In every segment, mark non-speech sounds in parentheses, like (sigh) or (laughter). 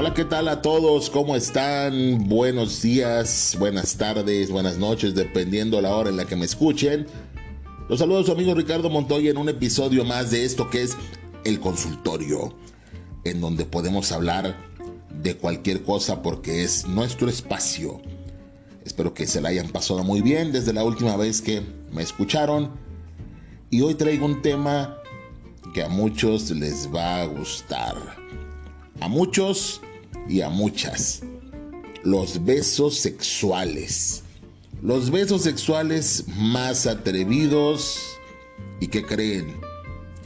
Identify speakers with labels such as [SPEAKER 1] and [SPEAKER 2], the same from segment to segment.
[SPEAKER 1] Hola, ¿qué tal a todos? ¿Cómo están? Buenos días, buenas tardes, buenas noches, dependiendo la hora en la que me escuchen. Los saludo a su amigo Ricardo Montoya en un episodio más de esto que es el consultorio, en donde podemos hablar de cualquier cosa porque es nuestro espacio. Espero que se la hayan pasado muy bien desde la última vez que me escucharon. Y hoy traigo un tema que a muchos les va a gustar. A muchos y a muchas. Los besos sexuales. Los besos sexuales más atrevidos y que creen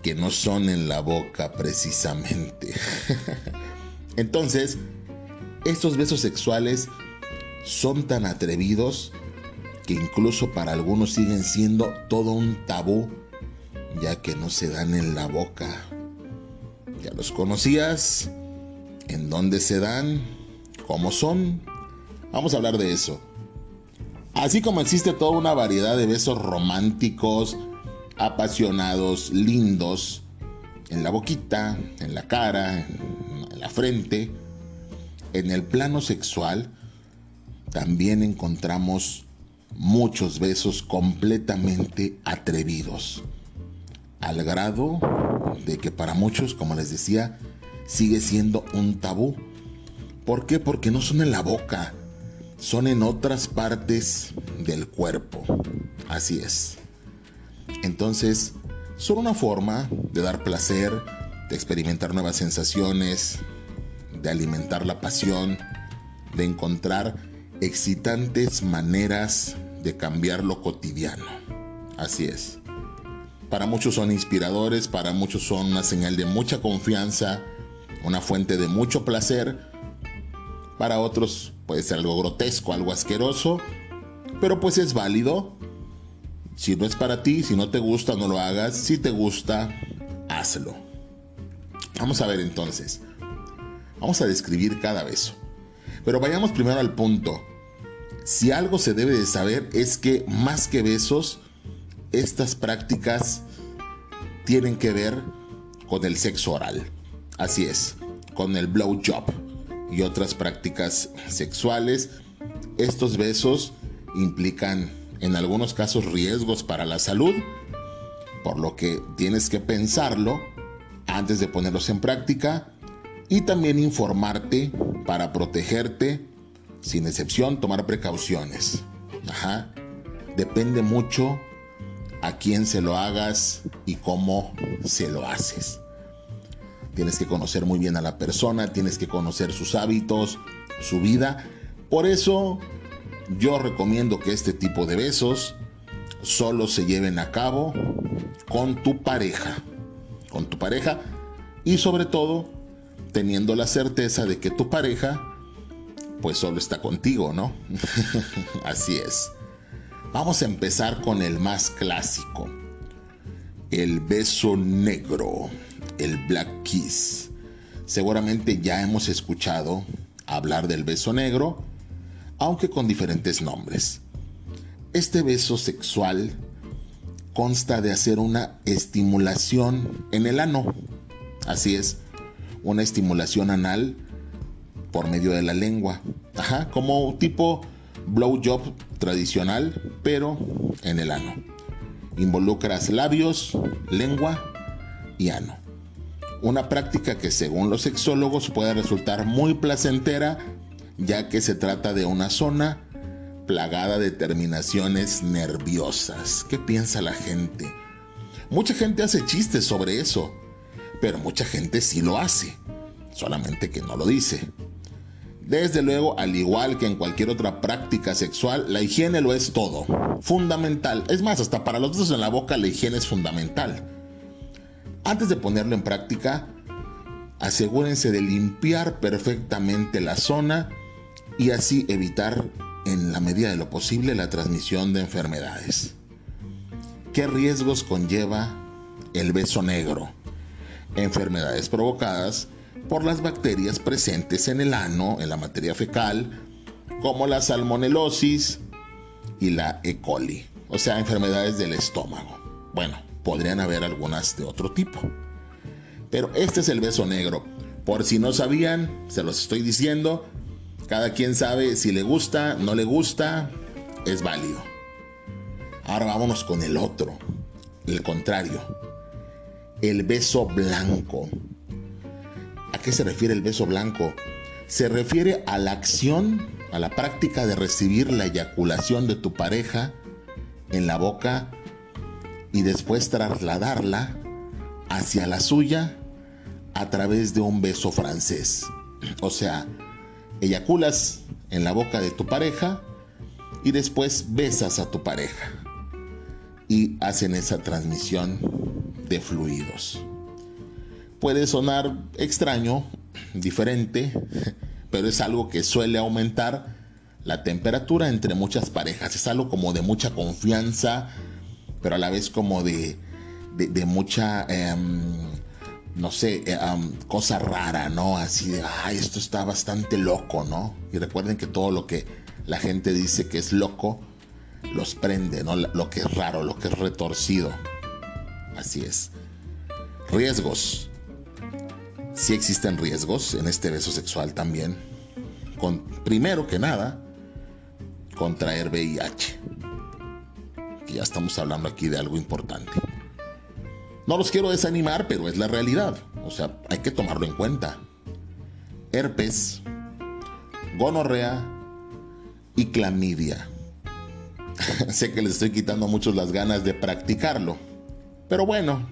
[SPEAKER 1] que no son en la boca precisamente. (laughs) Entonces, estos besos sexuales son tan atrevidos que incluso para algunos siguen siendo todo un tabú, ya que no se dan en la boca. ¿Ya los conocías? ¿En dónde se dan? ¿Cómo son? Vamos a hablar de eso. Así como existe toda una variedad de besos románticos, apasionados, lindos, en la boquita, en la cara, en la frente, en el plano sexual, también encontramos muchos besos completamente atrevidos, al grado de que para muchos, como les decía, sigue siendo un tabú. ¿Por qué? Porque no son en la boca, son en otras partes del cuerpo. Así es. Entonces, son una forma de dar placer, de experimentar nuevas sensaciones, de alimentar la pasión, de encontrar excitantes maneras de cambiar lo cotidiano. Así es. Para muchos son inspiradores, para muchos son una señal de mucha confianza, una fuente de mucho placer. Para otros puede ser algo grotesco, algo asqueroso, pero pues es válido. Si no es para ti, si no te gusta, no lo hagas. Si te gusta, hazlo. Vamos a ver entonces. Vamos a describir cada beso. Pero vayamos primero al punto. Si algo se debe de saber es que más que besos, estas prácticas tienen que ver con el sexo oral. Así es, con el blowjob y otras prácticas sexuales. Estos besos implican en algunos casos riesgos para la salud, por lo que tienes que pensarlo antes de ponerlos en práctica y también informarte para protegerte, sin excepción, tomar precauciones. Depende mucho a quién se lo hagas y cómo se lo haces. Tienes que conocer muy bien a la persona, tienes que conocer sus hábitos, su vida. Por eso yo recomiendo que este tipo de besos solo se lleven a cabo con tu pareja. Con tu pareja y sobre todo teniendo la certeza de que tu pareja pues solo está contigo, ¿no? (laughs) Así es. Vamos a empezar con el más clásico. El beso negro, el black kiss. Seguramente ya hemos escuchado hablar del beso negro, aunque con diferentes nombres. Este beso sexual consta de hacer una estimulación en el ano. Así es, una estimulación anal por medio de la lengua. Ajá, como tipo blowjob tradicional, pero en el ano. Involucras labios, lengua y ano. Una práctica que según los sexólogos puede resultar muy placentera, ya que se trata de una zona plagada de terminaciones nerviosas. ¿Qué piensa la gente? Mucha gente hace chistes sobre eso pero mucha gente sí lo hace, solamente que no lo dice. Desde luego, al igual que en cualquier otra práctica sexual, la higiene lo es todo, fundamental. Es más, hasta para los dedos en la boca la higiene es fundamental. Antes de ponerlo en práctica, asegúrense de limpiar perfectamente la zona y así evitar en la medida de lo posible la transmisión de enfermedades. ¿Qué riesgos conlleva el beso negro? enfermedades provocadas por las bacterias presentes en el ano, en la materia fecal, como la salmonelosis y la E. coli, o sea, enfermedades del estómago. Bueno, podrían haber algunas de otro tipo. Pero este es el beso negro. Por si no sabían, se los estoy diciendo. Cada quien sabe si le gusta, no le gusta, es válido. Ahora vámonos con el otro, el contrario. El beso blanco. ¿A qué se refiere el beso blanco? Se refiere a la acción, a la práctica de recibir la eyaculación de tu pareja en la boca y después trasladarla hacia la suya a través de un beso francés. O sea, eyaculas en la boca de tu pareja y después besas a tu pareja. Y hacen esa transmisión de fluidos. Puede sonar extraño, diferente, pero es algo que suele aumentar la temperatura entre muchas parejas. Es algo como de mucha confianza, pero a la vez como de, de, mucha, em, no sé, eh, cosa rara, ¿no? Así de, ay, esto está bastante loco, ¿no? Y recuerden que todo lo que la gente dice que es loco, los prende, ¿no? Lo que es raro, lo que es retorcido. Así es. Riesgos. Sí existen riesgos en este beso sexual también. Con, primero que nada, contraer VIH. Ya estamos hablando aquí de algo importante. No los quiero desanimar, pero es la realidad. O sea, hay que tomarlo en cuenta. Herpes, gonorrea y clamidia. (laughs) sé que les estoy quitando mucho las ganas de practicarlo. Pero bueno,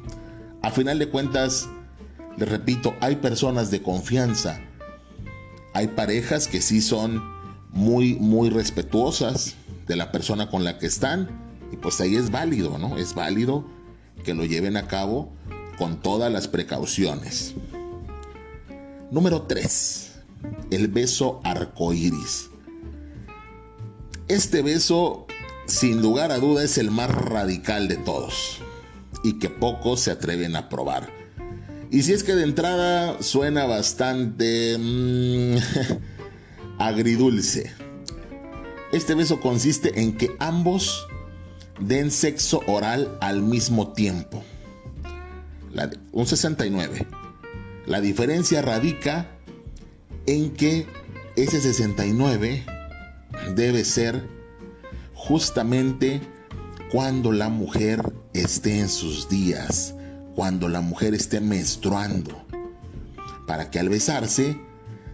[SPEAKER 1] a final de cuentas, les repito, hay personas de confianza. Hay parejas que sí son muy, muy respetuosas de la persona con la que están. Y pues ahí es válido, ¿no? Es válido que lo lleven a cabo con todas las precauciones. Número 3. El beso arcoíris. Este beso, sin lugar a duda, es el más radical de todos y que pocos se atreven a probar. Y si es que de entrada suena bastante mm, (laughs) agridulce. Este beso consiste en que ambos den sexo oral al mismo tiempo. un 69. La diferencia radica en que ese 69 debe ser justamente cuando la mujer esté en sus días, cuando la mujer esté menstruando, para que al besarse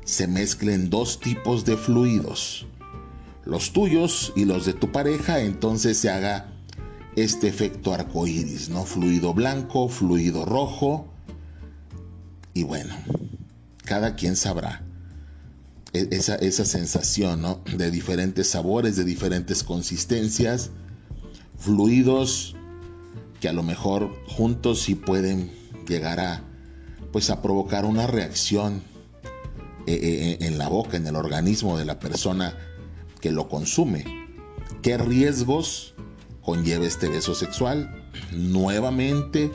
[SPEAKER 1] se mezclen dos tipos de fluidos, los tuyos y los de tu pareja, entonces se haga este efecto arcoíris, ¿no? Fluido blanco, fluido rojo. Y bueno, cada quien sabrá e, esa, esa sensación, ¿no? De diferentes sabores, de diferentes consistencias, fluidos que a lo mejor juntos sí pueden llegar a, pues a provocar una reacción eh, eh, en la boca, en el organismo de la persona que lo consume. ¿Qué riesgos conlleva este beso sexual. Nuevamente,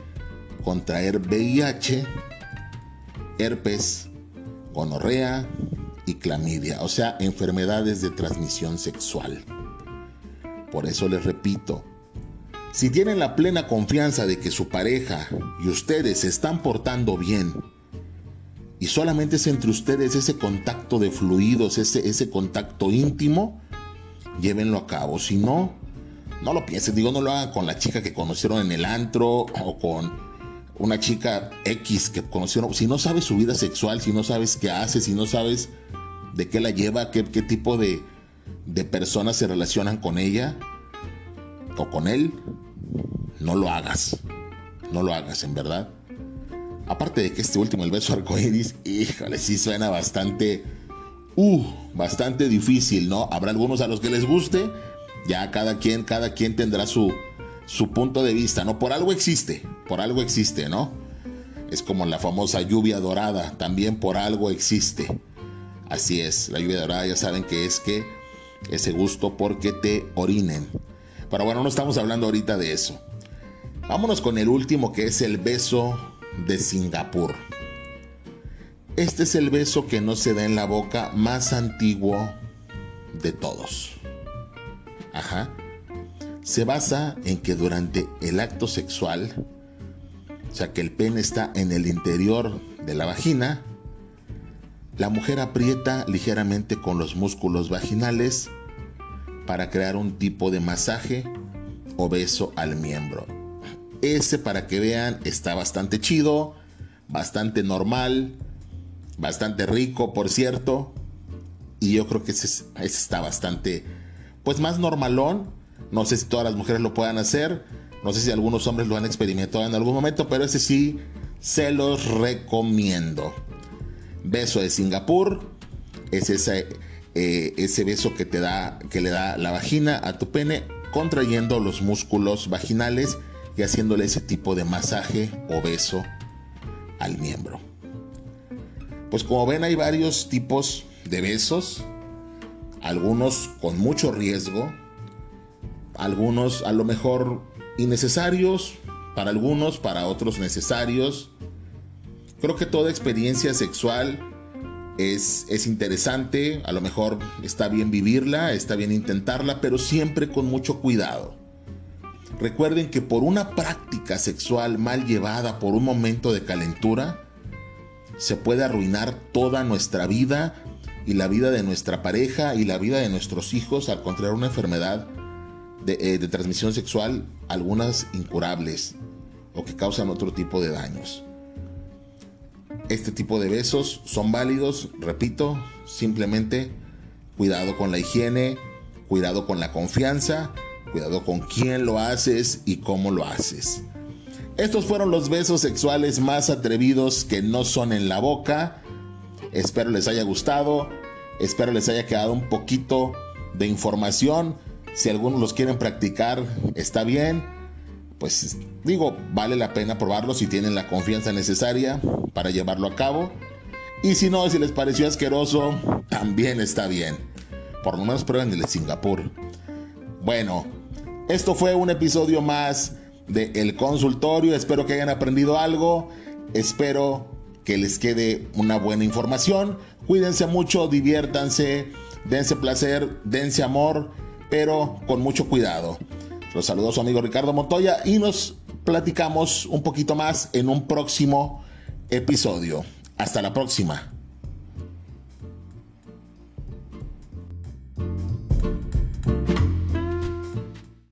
[SPEAKER 1] contraer VIH, herpes, gonorrea y clamidia, o sea, enfermedades de transmisión sexual. Por eso les repito, si tienen la plena confianza de que su pareja y ustedes se están portando bien, y solamente es entre ustedes ese contacto de fluidos, ese, ese contacto íntimo, llévenlo a cabo. Si no, no lo pienses, digo, no lo hagan con la chica que conocieron en el antro o con una chica X que conocieron. Si no sabes su vida sexual, si no sabes qué hace, si no sabes de qué la lleva, qué, qué tipo de, de personas se relacionan con ella o con él, no lo hagas. No lo hagas, en verdad. Aparte de que este último, el beso arcoíris, híjole, sí suena bastante, uh, bastante difícil, ¿no? Habrá algunos a los que les guste, ya cada quien, cada quien tendrá su, su punto de vista, ¿no? Por algo existe, por algo existe, ¿no? Es como la famosa lluvia dorada, también por algo existe. Así es, la lluvia dorada ya saben que es que ese gusto porque te orinen. Pero bueno, no estamos hablando ahorita de eso. Vámonos con el último que es el beso de Singapur. Este es el beso que no se da en la boca más antiguo de todos. Ajá. Se basa en que durante el acto sexual, o sea que el pene está en el interior de la vagina, la mujer aprieta ligeramente con los músculos vaginales para crear un tipo de masaje o beso al miembro. Ese para que vean está bastante chido, bastante normal, bastante rico por cierto. Y yo creo que ese, está bastante, pues más normalón. No sé si todas las mujeres lo puedan hacer. No sé si algunos hombres lo han experimentado en algún momento, pero ese sí se los recomiendo. Beso de Singapur es ese, eh, ese beso que te da, que le da la vagina a tu pene, contrayendo los músculos vaginales y haciéndole ese tipo de masaje o beso al miembro. Pues como ven hay varios tipos de besos, algunos con mucho riesgo, algunos a lo mejor innecesarios, para algunos, para otros necesarios. Creo que toda experiencia sexual es, es, interesante, a lo mejor está bien vivirla, está bien intentarla, pero siempre con mucho cuidado. Recuerden que por una práctica sexual mal llevada, por un momento de calentura, se puede arruinar toda nuestra vida y la vida de nuestra pareja y la vida de nuestros hijos al contraer una enfermedad de, eh, de transmisión sexual, algunas incurables o que causan otro tipo de daños. Este tipo de besos son válidos, repito, simplemente cuidado con la higiene, cuidado con la confianza, cuidado con quién lo haces y cómo lo haces. Estos fueron los besos sexuales más atrevidos que no son en la boca. Espero les haya gustado. Espero les haya quedado un poquito de información. Si algunos los quieren practicar, está bien. Pues digo, vale la pena probarlo si tienen la confianza necesaria para llevarlo a cabo. Y si no, si les pareció asqueroso, también está bien. Por lo menos prueben el de Singapur. Bueno, esto fue un episodio más de El Consultorio. Espero que hayan aprendido algo. Espero que les quede una buena información. Cuídense mucho, diviértanse, dense placer, dense amor, pero con mucho cuidado. Los saludo a su amigo Ricardo Montoya y nos platicamos un poquito más en un próximo episodio. Hasta la próxima.